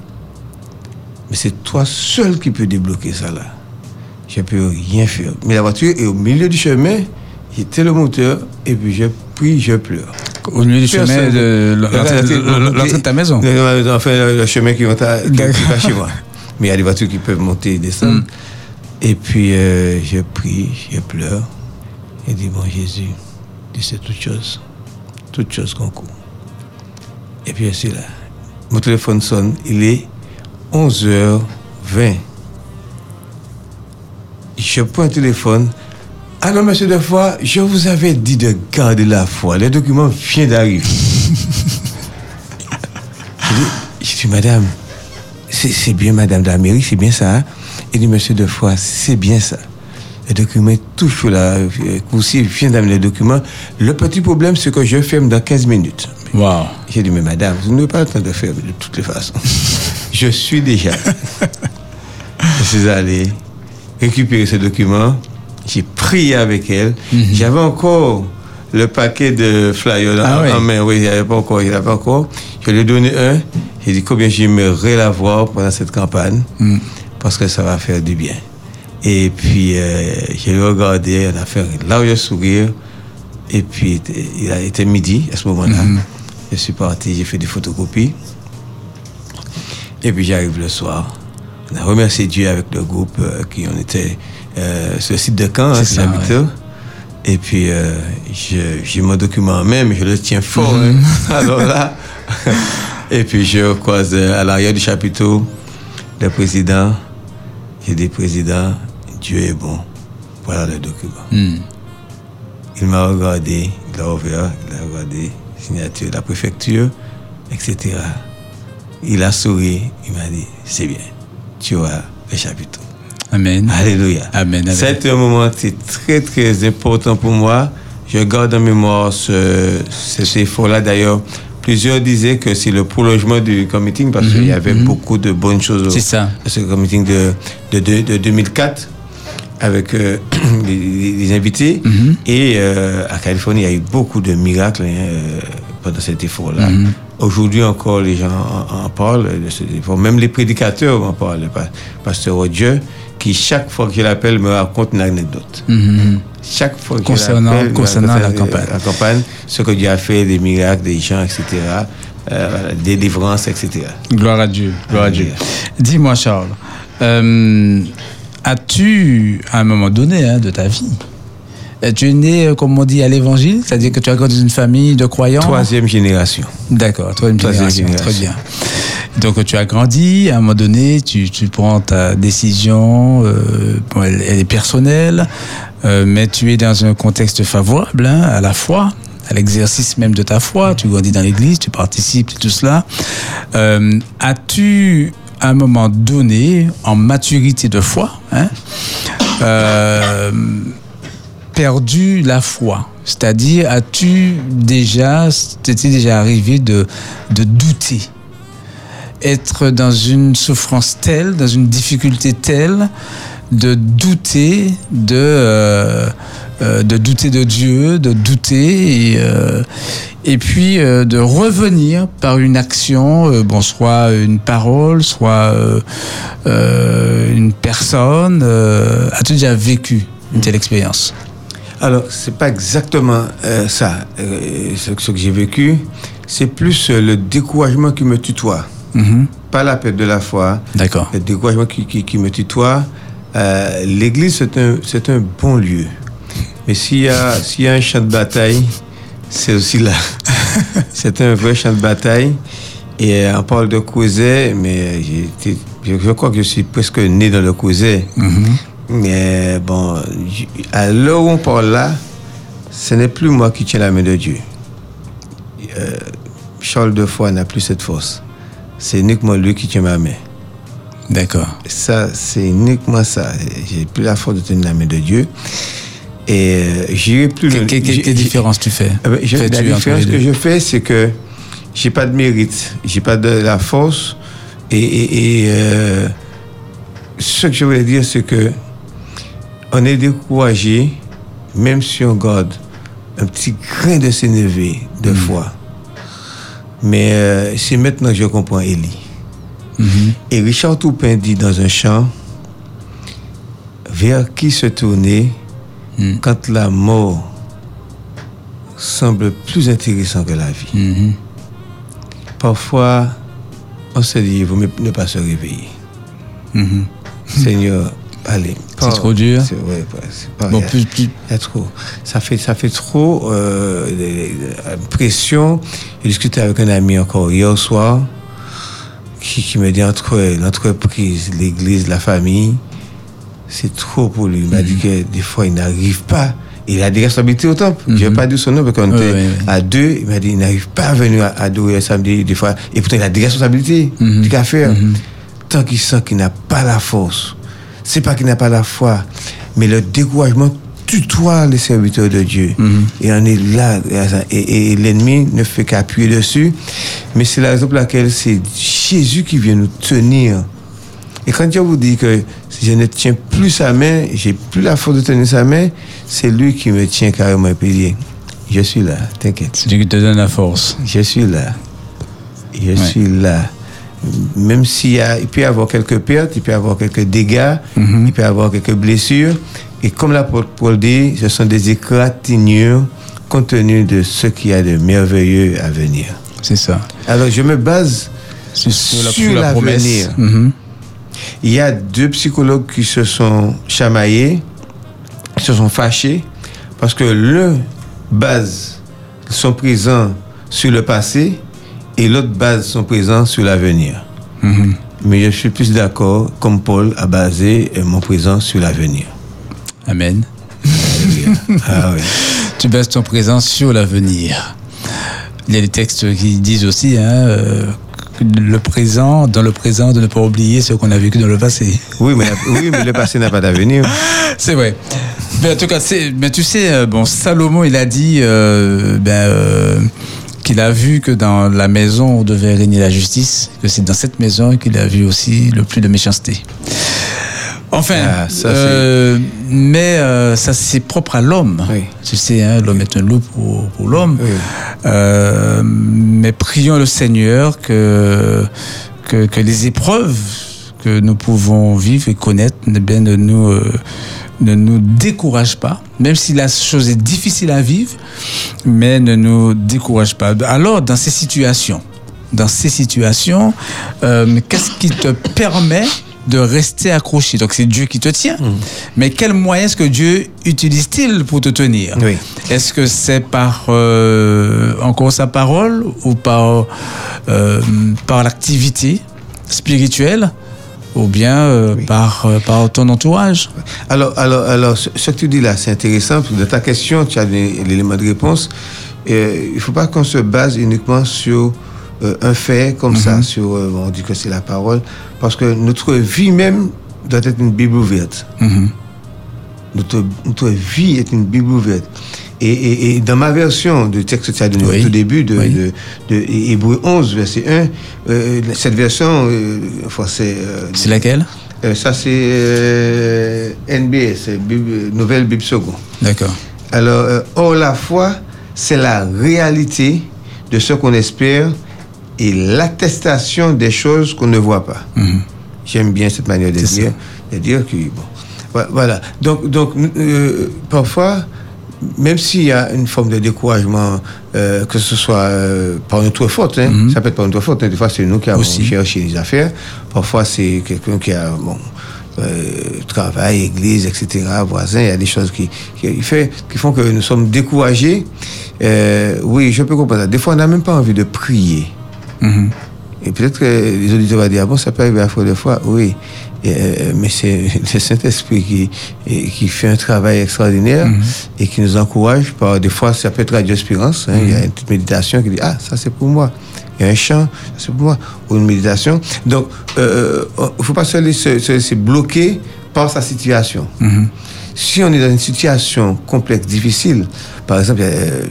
Mais c'est toi seul qui peux débloquer ça là. Je ne peux rien faire. Mais la voiture est au milieu du chemin, j'étais le moteur, et puis je prie, je pleure. Au milieu du chemin de l'entrée de ta maison. Enfin, le, chemin qui va, chez moi. Mais il y a des voitures qui peuvent monter et descendre. Mm. Et puis, euh, je prie, je pleure. Et dis, bon Jésus, tu sais toutes choses. Toutes choses qu'on court. Et puis, je suis là. Mon téléphone sonne. Il est 11h20. Je prends le téléphone. Alors, monsieur de foi, je vous avais dit de garder la foi. Les documents viennent d'arriver. Je dis, je dis, madame, c'est bien madame de la mairie, c'est bien ça. hein? Il dit, monsieur de foi, c'est bien ça. Les documents toujours là. euh, Coursier vient d'amener les documents. Le petit problème, c'est que je ferme dans 15 minutes. Waouh. J'ai dit, mais madame, vous n'avez pas le temps de faire de toutes les façons. Je suis déjà. je suis allé récupérer ces documents. J'ai prié avec elle. J'avais encore le paquet de flyers Ah en, en main. Oui, il n'y avait pas encore. Il avait pas encore. Je lui ai donné un. J'ai dit combien j'aimerais l'avoir pendant cette campagne. Parce que ça va faire du bien. Et puis, euh, j'ai regardé, on a fait un large sourire. Et puis, il a été midi à ce moment-là. Je suis parti, j'ai fait des photocopies. Et puis, j'arrive le soir. On a remercié Dieu avec le groupe euh, qui on était euh, sur le site de Caen, hein, ça, l'habitat. Et puis, euh, j'ai mon document en main, mais je le tiens fort. hein. Alors là, et puis je croise à l'arrière du chapiteau le président. J'ai dit, président, Dieu est bon. Voilà le document. Hmm. Il m'a regardé, il a ouvert, il a regardé, signature de la préfecture, etc. Il a souri, il m'a dit, c'est bien, tu auras le chapiteau. Amen. Alléluia. Amen. C'est un moment qui est très, très important pour moi. Je garde en mémoire ce, ce- ces efforts-là. D'ailleurs, plusieurs disaient que c'est le prolongement du committing parce qu'il y avait beaucoup de bonnes choses au- C'est ça. à ce committing de, de, de- de 2004 avec euh, les, invités. Et euh, à Californie, il y a eu beaucoup de miracles. hein, euh, pendant cet effort-là. Aujourd'hui encore, les gens en, en parlent effort. Même les prédicateurs en parlent. Le pa- pasteur Roger, qui chaque fois que je l'appelle me raconte une anecdote. Chaque fois que Concernant- je concernant la euh, campagne. La campagne, ce que Dieu a fait, des miracles, des gens, etc. euh, délivrances, etc. Gloire à Dieu. Gloire à Dieu. Dis-moi, Charles, euh, as-tu, à un moment donné hein, de ta vie, euh, tu es né, euh, comme on dit, à l'évangile C'est-à-dire que tu as grandi dans une famille de croyants Troisième génération. D'accord, troisième Troisième génération, très bien. Donc tu as grandi, à un moment donné, tu, tu prends ta décision, euh, bon, elle, elle est personnelle, euh, mais tu es dans un contexte favorable hein, à la foi, à l'exercice même de ta foi. Tu grandis dans l'église, tu participes, tout cela. Euh, As-tu, à un moment donné, en maturité de foi, hein, euh, perdu la foi C'est-à-dire, as-tu déjà, t'es déjà arrivé de, douter? Être dans une souffrance telle, dans une difficulté telle, de douter de, euh, euh, douter de Dieu, de douter et, euh, puis de revenir par une action, bon, soit une parole, soit une personne. As-tu déjà vécu une telle expérience? Alors, c'est pas exactement euh, ça, euh, ce, ce que j'ai vécu. C'est plus euh, le découragement qui me tutoie. Mhm. Pas la perte de la foi, D'accord. le découragement qui, qui, qui me tutoie. L'église, c'est un, c'est un bon lieu. Mais s'il y, a, s'il y a un champ de bataille, c'est aussi là. c'est un vrai champ de bataille. Et on parle de Causey, mais j'ai été- je, je crois que je suis presque né dans le Causey. Mais bon, à l'heure où on parle là, ce n'est plus moi qui tiens la main de Dieu. Euh, Charles de Foix n'a plus cette force. C'est uniquement lui qui tient ma main. D'accord. Ça, c'est uniquement ça. J'ai plus la force de tenir la main de Dieu. Et euh, j'irai plus Que- loin. que- Quelle différence tu fais? Je- Fais-tu la différence que je fais, c'est que j'ai pas de mérite, j'ai pas de la force. Et, et- et, euh, ce que je voulais dire, c'est que on est découragé, même si on garde un petit grain de s'énerver de Mm. foi. Mais euh, c'est maintenant que je comprends Élie. Mhm. Et Richard Toupin dit dans un chant, vers qui se tourner Mm. quand la mort semble plus intéressant que la vie? Mhm. Parfois, on se dit, il vaut mieux ne pas se réveiller. Seigneur, allez. C'est trop dur C'est ouais, ouais, c'est pas- Bon, plus, plus- il y a trop. Ça fait, ça fait trop euh, de- de- de- pression. J'ai discuté avec un ami encore hier soir qui, qui me dit entre l'entreprise, l'église, la famille, c'est trop pour lui. Il m'a dit que des fois, il n'arrive pas. Il a des responsabilités au temple. Je ne vais pas dire son nom parce qu'on Ouais, était à deux. Il m'a dit il n'arrive pas à venir à- adorer samedi des fois. Et pourtant, il a des responsabilités. Mhm. Qu'à faire Tant qu'il sent qu'il n'a pas la force, c'est pas qu'il n'a pas la foi, mais le découragement tutoie les serviteurs de Dieu. Et on est là, et, et l'ennemi ne fait qu'appuyer dessus. Mais c'est la raison pour laquelle c'est Jésus qui vient nous tenir. Et quand Dieu vous dit que si je ne tiens plus sa main, j'ai plus la force de tenir sa main, c'est lui qui me tient carrément dit, je suis là, t'inquiète. c'est Dieu qui te donne la force. Je suis là. Je suis là. Même s'il peut y avoir quelques pertes, il peut y avoir quelques dégâts, il peut y avoir quelques blessures. Et comme l'apôtre Paul dit, ce sont des égratignures compte tenu de ce qu'il y a de merveilleux à venir. C'est ça. Alors je me base Sur, Sur la promesse. Mhm. Il y a deux psychologues qui se sont chamaillés, se sont fâchés, parce que l'un base son présent sur le passé et l'autre base son présent sur l'avenir. Mhm. Mais je suis plus d'accord, comme Paul, à baser euh, mon présent sur l'avenir. Amen. ah oui. Tu bases ton présent sur l'avenir. Il y a des textes qui disent aussi, hein, euh, le présent, dans le présent, de ne pas oublier ce qu'on a vécu dans le passé. Oui, mais, oui, mais le passé n'a pas d'avenir. C'est vrai. Mais en tout cas, mais tu sais, euh, bon, Salomon, il a dit euh, ben, euh, qu'il a vu que dans la maison où devait régner la justice, que c'est dans cette maison qu'il a vu aussi le plus de méchanceté. Enfin, Ah, ça, euh, mais euh, ça c'est propre à l'homme. Oui. Tu sais, hein, l'homme est un loup pour, pour l'homme. Oui. Euh, mais prions le Seigneur que, que, que les épreuves que nous pouvons vivre et connaître eh bien, ne, nous, euh, ne nous découragent pas, même si la chose est difficile à vivre, mais ne nous décourage pas. Alors, dans ces situations, dans ces situations, euh, qu'est-ce qui te permet de rester accroché? Donc c'est Dieu qui te tient. Mais quels moyens est-ce que Dieu utilise-t-il pour te tenir? Oui. Est-ce que c'est par euh, encore sa parole ou par, euh, par l'activité spirituelle? Ou bien euh, par, euh, par ton entourage Alors, alors, alors ce, que tu dis là, c'est intéressant. Dans ta question, tu as l'élément de réponse. Euh, il ne faut pas qu'on se base uniquement sur euh, un fait comme ça, sur, euh, bon, on dit que c'est la parole, parce que notre vie même doit être une Bible ouverte. Notre, notre vie est une Bible ouverte. Et, et, et dans ma version du texte que tu as donné Oui. au tout début de, Oui. de, de Hébreu 11, verset 1, euh, cette version, euh, enfin, c'est euh, C'est laquelle? Euh, ça, c'est euh, NBS, Bible- Nouvelle Bible Seconde. D'accord. Alors, or, la foi, c'est la réalité de ce qu'on espère et l'attestation des choses qu'on ne voit pas. J'aime bien cette manière de dire, de dire que, bon, voilà. Donc, donc euh, parfois, même s'il y a une forme de découragement, euh, que ce soit euh, par notre faute, hein, ça peut être par notre faute, hein, des fois c'est nous qui avons Aussi. cherché les affaires, parfois c'est quelqu'un qui a, bon, euh, travail, église, etc., voisin, il y a des choses qui, qui, fait, qui font que nous sommes découragés. Oui, je peux comprendre ça. Des fois, on n'a même pas envie de prier. Mhm. Et peut-être que les auditeurs vont dire, ah bon, ça peut arriver à fois de fois, oui. Euh, mais c'est le Saint-Esprit qui, qui fait un travail extraordinaire et qui nous encourage. Par, des fois, ça peut être Radio Espérance. hein, Il y a une petite méditation qui dit, ah, ça c'est pour moi. Il y a un chant, ça c'est pour moi. Ou une méditation. Donc, euh, il ne faut pas se laisser, se laisser bloquer par sa situation. Si on est dans une situation complexe, difficile, par exemple, euh,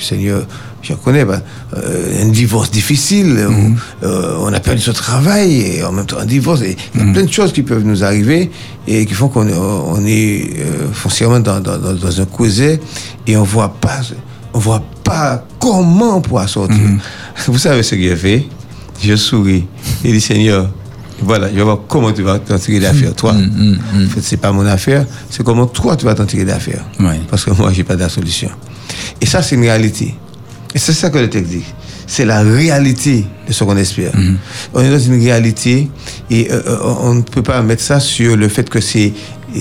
Seigneur, je connais, bah, euh, un divorce difficile, où, euh, on a perdu son travail, et en même temps un divorce, et il y a plein de choses qui peuvent nous arriver et qui font qu'on est, on est euh, foncièrement dans, dans, un causé et on voit pas, on voit pas comment on pourra sortir. Vous savez ce que j'ai fait? Je souris et dis Seigneur, voilà, je vais voir comment tu vas t'en tirer d'affaire, toi. En fait, c'est pas mon affaire, c'est comment toi tu vas t'en tirer d'affaire. Oui. Parce que moi, j'ai pas de la solution. Et ça, c'est une réalité. Et c'est ça que le texte dit. C'est la réalité de ce qu'on espère. On est dans une réalité et euh, euh, on ne peut pas mettre ça sur le fait que c'est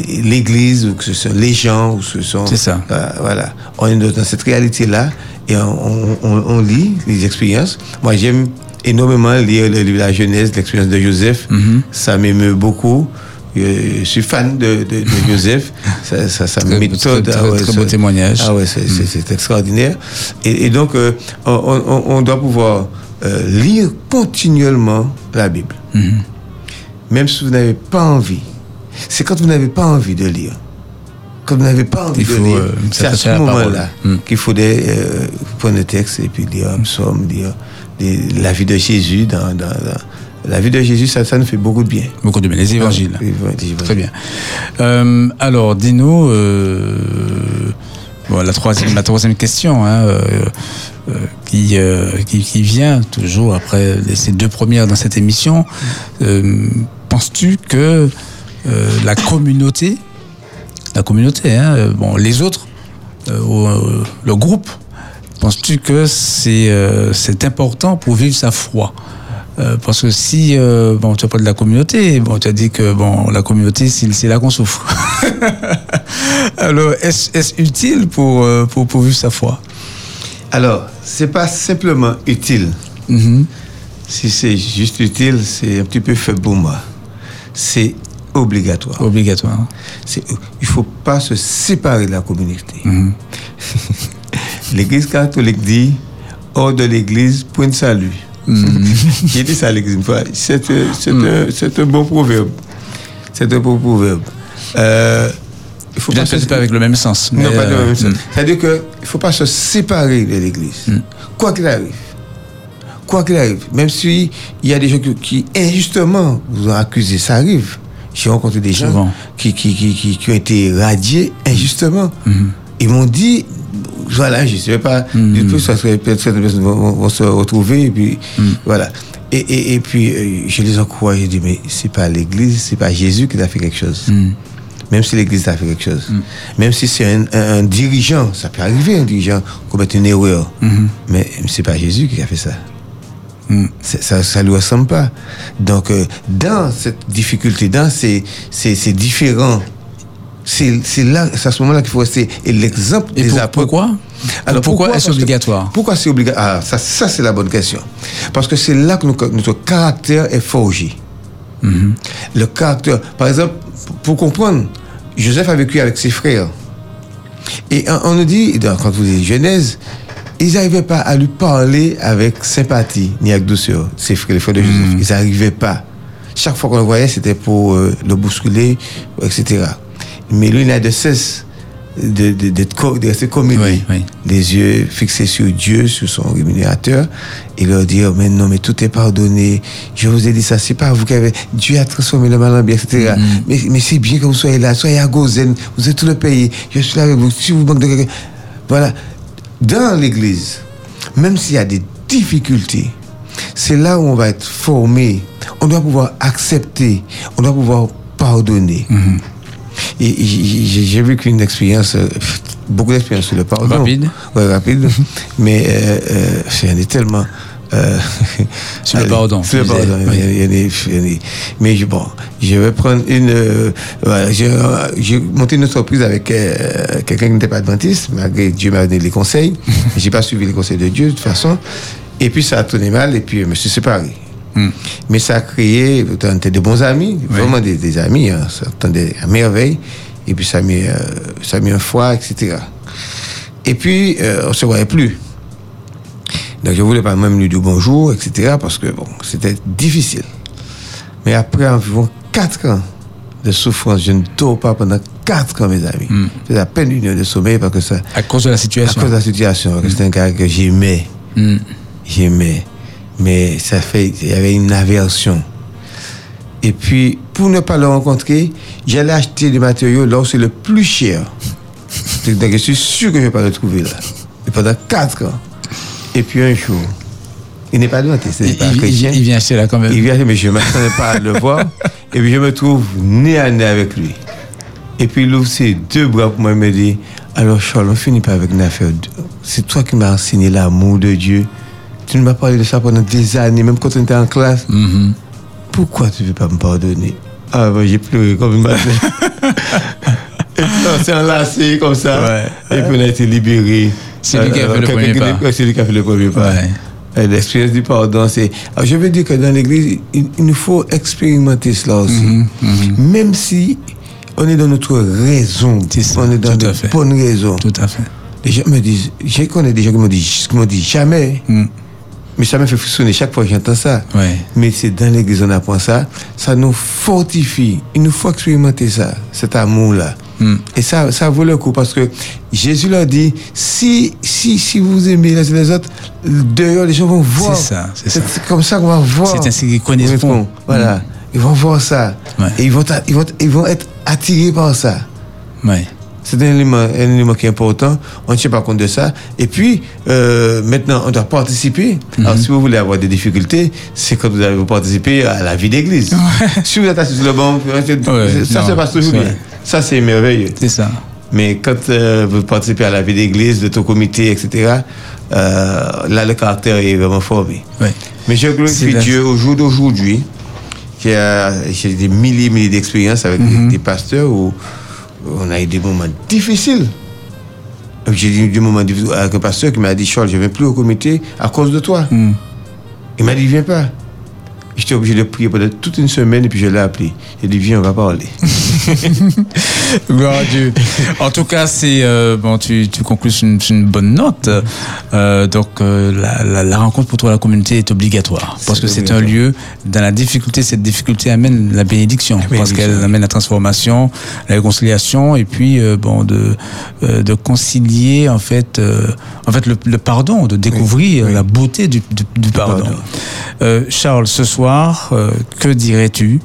l'Église ou que ce sont les gens ou que ce sont. C'est ça. Euh, voilà. On est dans cette réalité-là et on, on- on lit les expériences. Moi, j'aime énormément lire le livre de la Genèse, l'expérience de Joseph. Ça m'émeut beaucoup. Je suis fan de, de, de Joseph. Ça, ça, ça Très- méthode. très- très- très beau témoignage. Ah ouais, c'est c'est extraordinaire. Et, et donc, euh, on, on- on doit pouvoir euh, lire continuellement la Bible. Même si vous n'avez pas envie. C'est quand vous n'avez pas envie de lire. Quand vous n'avez pas envie Il de faut, lire, euh, c'est à ce moment-là Mm. qu'il faudrait euh, prendre le texte et puis lire un psaume, lire des- la vie de Jésus. Dans, dans- dans- la vie de Jésus, ça, ça nous fait beaucoup de bien. Beaucoup de bien. Les évangiles. Ah, les évangiles. Très bien. Euh, alors, dis-nous, euh, bon, la, troisième, la troisième question hein, euh, euh, qui, euh, qui, qui vient toujours après ces deux premières dans cette émission. Euh, Penses-tu que euh, la communauté, la communauté, hein, euh, bon, les autres, euh, euh, le groupe, penses-tu que c'est euh, c'est important pour vivre sa foi? Euh, parce que si euh, bon tu as pas de la communauté, bon tu as dit que bon la communauté c'est là qu'on souffre. Alors est-ce est utile pour, euh, pour pour vivre sa foi? Alors, c'est pas simplement utile. Mhm. Si c'est juste utile, c'est un petit peu faible pour moi. C'est obligatoire. Obligatoire. C'est- il faut pas se séparer de la communauté. Mhm. L'Église catholique dit hors de l'Église, point de salut. Mhm. J'ai dit ça à l'Église une fois. C'est un- c'est un, c'est un bon proverbe. C'est un bon proverbe. Euh, il faut Peut-être se- pas avec le même sens. non, mais, pas euh, même sens. mm. C'est-à-dire qu'il ne faut pas se séparer de l'Église. Quoi qu'il arrive. Quoi qu'il arrive. Même s'il y a des gens qui, injustement vous ont accusé, ça arrive. J'ai rencontré des gens qui, qui, qui, qui, qui ont été radiés injustement. Mhm. Ils m'ont dit, voilà, je ne sais pas, du coup, ça serait peut-être certaines personnes vont, vont- se retrouver, et puis Mhm. voilà. Et, et, et puis, euh, je les encourage, je dis, mais c'est pas l'Église, c'est pas Jésus qui a fait quelque chose. Mhm. Même si l'Église a fait quelque chose. Même si c'est un, un- un dirigeant, ça peut arriver, un dirigeant commettre une erreur. Mais c'est pas Jésus qui a fait ça. Ça ça lui ressemble pas. Donc, euh, dans cette difficulté, dans ces, ces, ces différents, c'est là, à ce moment-là qu'il faut rester. Et l'exemple des pour- apôtres. pourquoi Pourquoi est-ce que- obligatoire Pourquoi c'est obligatoire Ah, ça, ça c'est la bonne question. Parce que c'est là que nous- notre caractère est forgé. Le caractère. Par exemple, pour- comprendre, Joseph a vécu avec ses frères. Et on, nous dit, quand vous dites Genèse, ils n'arrivaient pas à lui parler avec sympathie ni avec douceur. Ses frères, les frères de Joseph, ils n'arrivaient pas. Chaque fois qu'on le voyait, c'était pour euh, le bousculer, etc. Mais lui, il n'a de cesse de, rester comme il Oui, est. oui. Les yeux fixés sur Dieu, sur son rémunérateur, et leur dire, mais non, mais tout est pardonné. Je vous ai dit ça, c'est pas vous qui avez, Dieu a transformé le mal en bien, etc. Mais, mais c'est bien que vous soyez là, soyez à Gozen, vous êtes tout le pays, je suis là avec vous, si vous manquez de quelqu'un. Voilà. Dans l'église, même s'il y a des difficultés, c'est là où on va être formé. On doit pouvoir accepter, on doit pouvoir pardonner. J'ai- j'ai j'ai vécu une expérience, euh, beaucoup d'expérience sur le pardon. Rapide Ouais, rapide. Mais euh, euh, j'en ai tellement. euh, Sur le pardon, Sur le pardon. oui. il y en a- il y a- il y en a- Mais je- bon, je vais prendre une. euh, voilà, euh, j'ai monté une entreprise avec euh, quelqu'un qui n'était pas adventiste, malgré Dieu m'a donné les conseils. j'ai pas suivi les conseils de Dieu de toute façon. Et puis ça a tourné mal et puis je me suis séparé. Mais ça a créé, on était de bons amis, vraiment des, des amis, hein, ça attendait à merveille. Et puis ça a mis, euh, ça a mis un foie, etc. Et puis, euh, on se voyait plus. Donc je voulais pas même lui dire bonjour, etc. Parce que bon, c'était difficile. Mais après environ 4 ans de souffrance, je ne dors pas pendant 4 ans, mes amis. C'est à peine une heure de sommeil parce que ça, À cause de la à situation. cause de la situation, parce que c'était un gars que j'aimais. Mm. J'aimais. Mais ça fait, il y avait une aversion. Et puis, pour ne pas le rencontrer, j'allais acheter des matériaux là où c'est le plus cher. Donc, je suis sûr que je ne vais pas le trouver là. Et pendant 4 ans. Et puis un jour, il n'est pas adventiste, il n'est Il, pas il- chrétien. il vient acheter là quand même. Il vient, mais je ne m'attendais pas à le voir. Et puis je me trouve nez à nez avec lui. Et puis il ouvre ses deux bras pour moi et me dit Alors Charles, on finit pas avec une affaire. C'est toi qui m'as enseigné l'amour de Dieu. Tu ne m'as parlé de ça pendant des années, même quand on était en classe. Mhm. Pourquoi tu ne veux pas me pardonner? Ah, ben, j'ai pleuré comme une madeleine. et puis on s'est enlacé comme ça. Ouais. Et puis on a été libérés. C'est lui qui a fait le quelqu'un premier qui- pas. ouais, C'est lui qui a fait le premier pas. Ouais. Euh, L'expérience du pardon, c'est. Alors, je veux dire que dans l'Église, il, il nous faut expérimenter cela aussi. Mhm, Même si on est dans notre raison, ça, on est dans de fait. bonnes raisons. Tout à fait. Les gens me disent, je connais des gens qui m'ont dit, qui dit jamais, Mm. Mais ça me fait frissonner chaque fois que j'entends ça. Ouais. Mais c'est dans l'Église on apprend ça, ça nous fortifie. Il nous faut expérimenter ça, cet amour-là. Mm. Et ça, ça vaut le coup parce que Jésus leur dit, si, si, si vous aimez les uns les autres, dehors les gens vont voir. C'est ça, c'est ça. C'est comme ça qu'on va voir. C'est ainsi qu'ils connaîtront. Mm. Voilà. Ils vont voir ça. Ouais. Et ils vont, ils, vont, ils vont être attirés par ça. Ouais. C'est un élément, un élément qui est important. On ne tient pas compte de ça. Et puis, euh, maintenant, on doit participer. Mhm. Alors, si vous voulez avoir des difficultés, c'est quand vous allez participer à la vie d'église. Si vous êtes assis sur le banc, ça non, se passe toujours bien. Ça, c'est merveilleux. C'est ça. Mais quand euh, vous participez à la vie d'église, de ton comité, etc., euh, là, le caractère est vraiment formé. Ouais. Mais je glorifie la- Dieu au jour d'aujourd'hui, qui a j'ai des milliers et milliers d'expériences avec Mhm. des, des pasteurs on a eu des moments difficiles. J'ai eu des moments difficiles avec un pasteur qui m'a dit Charles, je ne viens plus au comité à cause de toi. Mm. Il m'a dit Viens pas. J'étais obligé de prier pendant toute une semaine et puis je l'ai appelé. J'ai dit Viens, on va parler. Gloire à Dieu. En tout cas, c'est euh, bon, tu, tu conclus sur une, bonne note. Euh, donc, euh, la, la, la rencontre pour toi, la communauté est obligatoire parce que c'est un lieu dans la difficulté. Cette difficulté amène la bénédiction, parce bénédiction, qu'elle amène la transformation, la réconciliation et puis bon de de concilier en fait en fait le, le pardon, de découvrir la beauté du, du, du pardon. pardon. Charles, ce soir, euh, que dirais-tu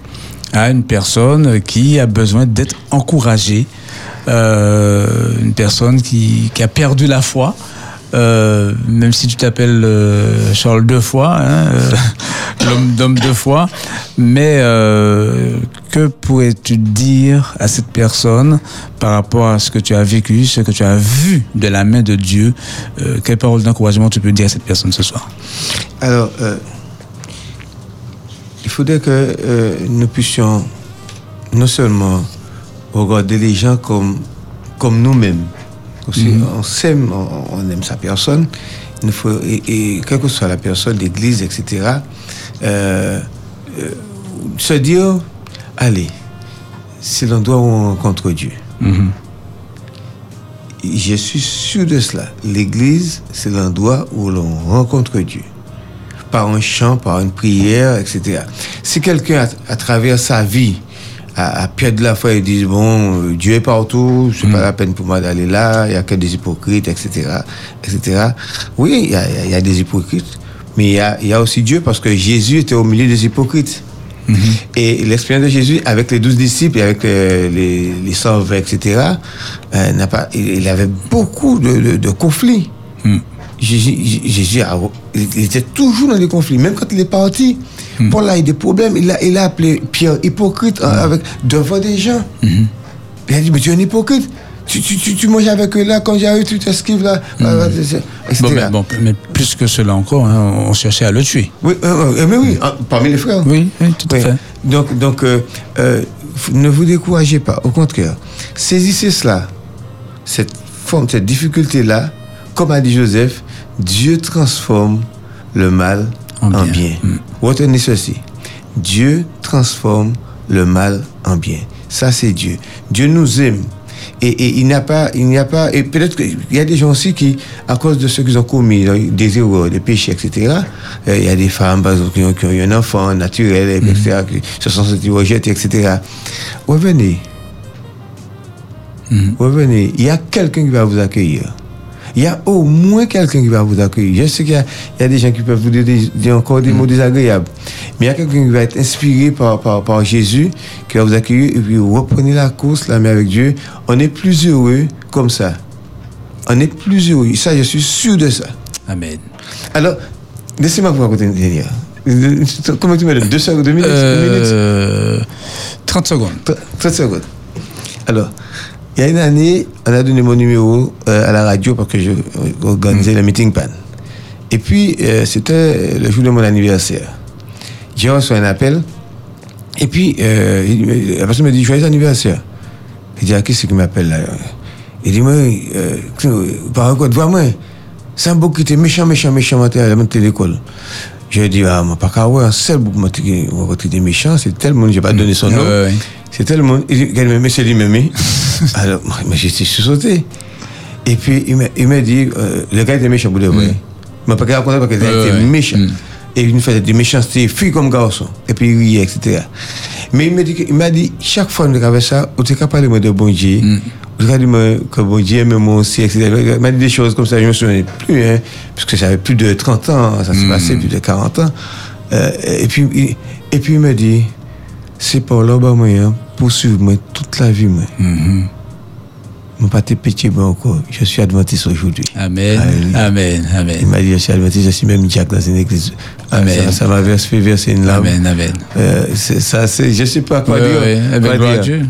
à une personne qui a besoin d'être encouragée, euh, une personne qui, a perdu la foi. Euh, même si tu t'appelles Charles deux fois, hein, l'homme d'homme deux fois, mais que pourrais-tu dire à cette personne par rapport à ce que tu as vécu, ce que tu as vu de la main de Dieu euh, Quelle parole d'encouragement tu peux dire à cette personne ce soir? Alors, il faudrait que euh, nous puissions non seulement regarder les gens comme, comme nous-mêmes. Aussi, On s'aime, on, on aime sa personne. Il nous faut, et, et quelle que soit la personne, l'église, etc., euh, euh, se dire, allez, c'est l'endroit où on rencontre Dieu. Je suis sûr de cela. L'église, c'est l'endroit où l'on rencontre Dieu. Par un chant, par une prière, etc. Si quelqu'un, à, à travers sa vie, a, a perdu la foi et dit, bon, euh, Dieu est partout, c'est pas la peine pour moi d'aller là, il y a que des hypocrites, etc., etc. Oui, il y a, il y il des hypocrites, mais il y a, il y a aussi Dieu parce que Jésus était au milieu des hypocrites. Et l'expérience de Jésus avec les douze disciples et avec euh, les, les 120, etc., euh, n'a pas, il, il avait beaucoup de, de- de conflits. Jésus, Jésus il était toujours dans des conflits. Même quand il est parti, Paul a eu des problèmes. Il a, il a appelé Pierre hypocrite euh, avec, devant des gens. Il a dit, mais tu es un hypocrite. Tu, tu, tu, tu manges avec eux là, quand j'arrive, tu t'esquives là, euh, etc. bon, mais, bon, mais plus que cela encore, hein, on cherchait à le tuer. Oui, euh, euh, mais oui, ah, parmi les frères. Oui, oui, tout à Oui. fait. Donc, donc euh, euh, ne vous découragez pas. Au contraire, saisissez cela, cette forme, cette difficulté-là. Comme a dit Joseph, Dieu transforme le mal En en, bien. bien. Retenez ceci. Dieu transforme le mal en bien. Ça, c'est Dieu. Dieu nous aime. Et, et il n'y a pas, il n'y a pas, et peut-être qu'il y a des gens aussi qui, à cause de ce qu'ils ont commis, des erreurs, des péchés, etc., euh, il y a des femmes, par exemple, qui ont, qui ont eu un enfant naturel, etc., qui se sont sentis rejetés, etc. Revenez. Revenez. Il y a quelqu'un qui va vous accueillir. Il y a au moins quelqu'un qui va vous accueillir. Je sais qu'il y, a- il y a des gens qui peuvent vous dire, des- encore des mots désagréables. Mais il y a quelqu'un qui va être inspiré par, par, par Jésus, qui va vous accueillir, et puis vous reprenez la course, la main avec Dieu. On est plus heureux comme ça. On est plus heureux. Ça, je suis sûr de ça. Amen. Alors, laissez-moi vous raconter une dernière. Comment tu me donnes? Deux secondes, deux minutes, deux minutes? Euh, 30 secondes. 30 secondes. Alors, il y a une année, on a donné mon numéro euh, à la radio parce que je organisais le meeting pan. Et puis, euh, c'était le jour de mon anniversaire. J'ai reçu un appel. Et puis, euh, la personne me dit Joyeux anniversaire. Il dit Ah, qui c'est qui m'appelle là? Il dit Moi, par quoi, vois-moi. C'est un bouc qui était méchant, méchant, méchant, à la de l'école. Je lui ai dit, ah, moi, pas qu'à un seul bouc qui était méchant, c'est tel monde, j'ai pas donné son nom. Ouais, ouais. C'est tellement. Il dit, Quel monsieur lui m'aimait. Alors, moi, j'étais sauté. Et puis, il m'a- dit, euh, le gars était méchant pour de vrai. Il m'a pas raconté parce qu'il était méchant. Mm. Et il nous faisait des méchancetés, fille comme garçon. Et puis, il riait, etc. Mais il m'a dit, il m'a dit chaque fois que je ça, tu es capable de me dire bon Dieu. Tu es capable de me dire que bon Dieu aime moi aussi, etc. Il m'a dit des choses comme ça, je me souviens plus, hein, parce que ça avait plus de 30 ans, ça s'est passé plus de 40 ans. Euh, et puis, il, et puis il m'a dit, c'est pour là bas moyen pour suivre moi toute la vie moi. Je pas te pitié moi encore. Je suis adventiste aujourd'hui. Amen. Alléluia. Amen. Il Amen. m'a dit je suis adventiste, je suis même diacre dans une église. Ah, Amen. Ça, m'a fait verser une larme. Amen. Amen. Euh, c'est- ça, c'est, je sais pas quoi dire.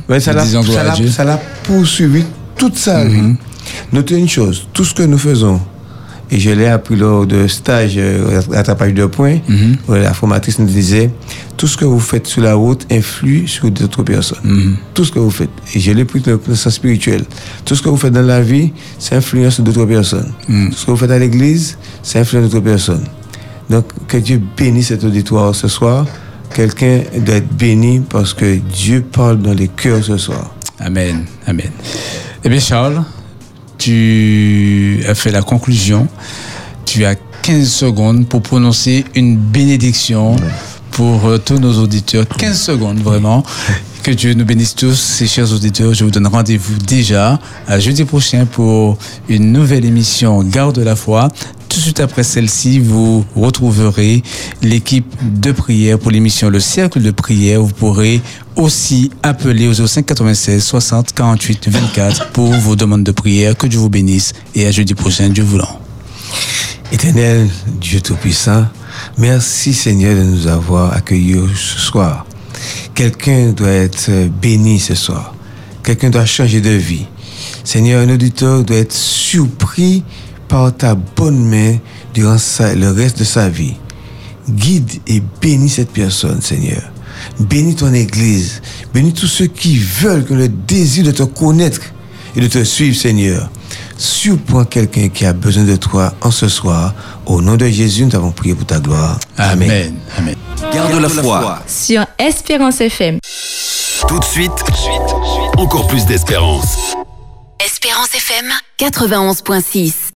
Ouais, ça, l'a, l'a. Mhm. ça l'a poursuivi toute sa vie. Notez une chose, tout ce que nous faisons, et je l'ai appris lors de stage euh, rattrapage de points, Mhm. où la formatrice nous disait, tout ce que vous faites sur la route influe sur d'autres personnes. Mhm. Tout ce que vous faites. Et je l'ai pris dans le sens spirituel. Tout ce que vous faites dans la vie, ça influence d'autres personnes. Mhm. Tout ce que vous faites à l'église, ça influence d'autres personnes. Donc, que Dieu bénisse cet auditoire ce soir. Quelqu'un doit être béni parce que Dieu parle dans les cœurs ce soir. Amen. Amen. Eh bien, Charles, tu as fait la conclusion. Tu as 15 secondes pour prononcer une bénédiction pour euh, tous nos auditeurs. 15 secondes, vraiment. Que Dieu nous bénisse tous, ces chers auditeurs. Je vous donne rendez-vous déjà à jeudi prochain pour une nouvelle émission Garde la foi. Suite après celle-ci, vous retrouverez l'équipe de prière pour l'émission Le Cercle de prière. Vous pourrez aussi appeler au 05 96 60 48 24 pour vos demandes de prière. Que Dieu vous bénisse et à jeudi prochain, Dieu voulant. Éternel Dieu Tout-Puissant, merci Seigneur de nous avoir accueillis ce soir. Quelqu'un doit être béni ce soir. Quelqu'un doit changer de vie. Seigneur, un auditeur doit être surpris par ta bonne main durant sa- le reste de sa vie. Guide et bénis cette personne, Seigneur. Bénis ton Église. Bénis tous ceux qui veulent, que le désir de te connaître et de te suivre, Seigneur. Surprends quelqu'un qui a besoin de toi en ce soir. Au nom de Jésus, nous avons prié pour ta gloire. Amen. Amen. Garde la foi. Sur Espérance FM. Tout de suite, encore plus d'espérance. Espérance FM 91.6.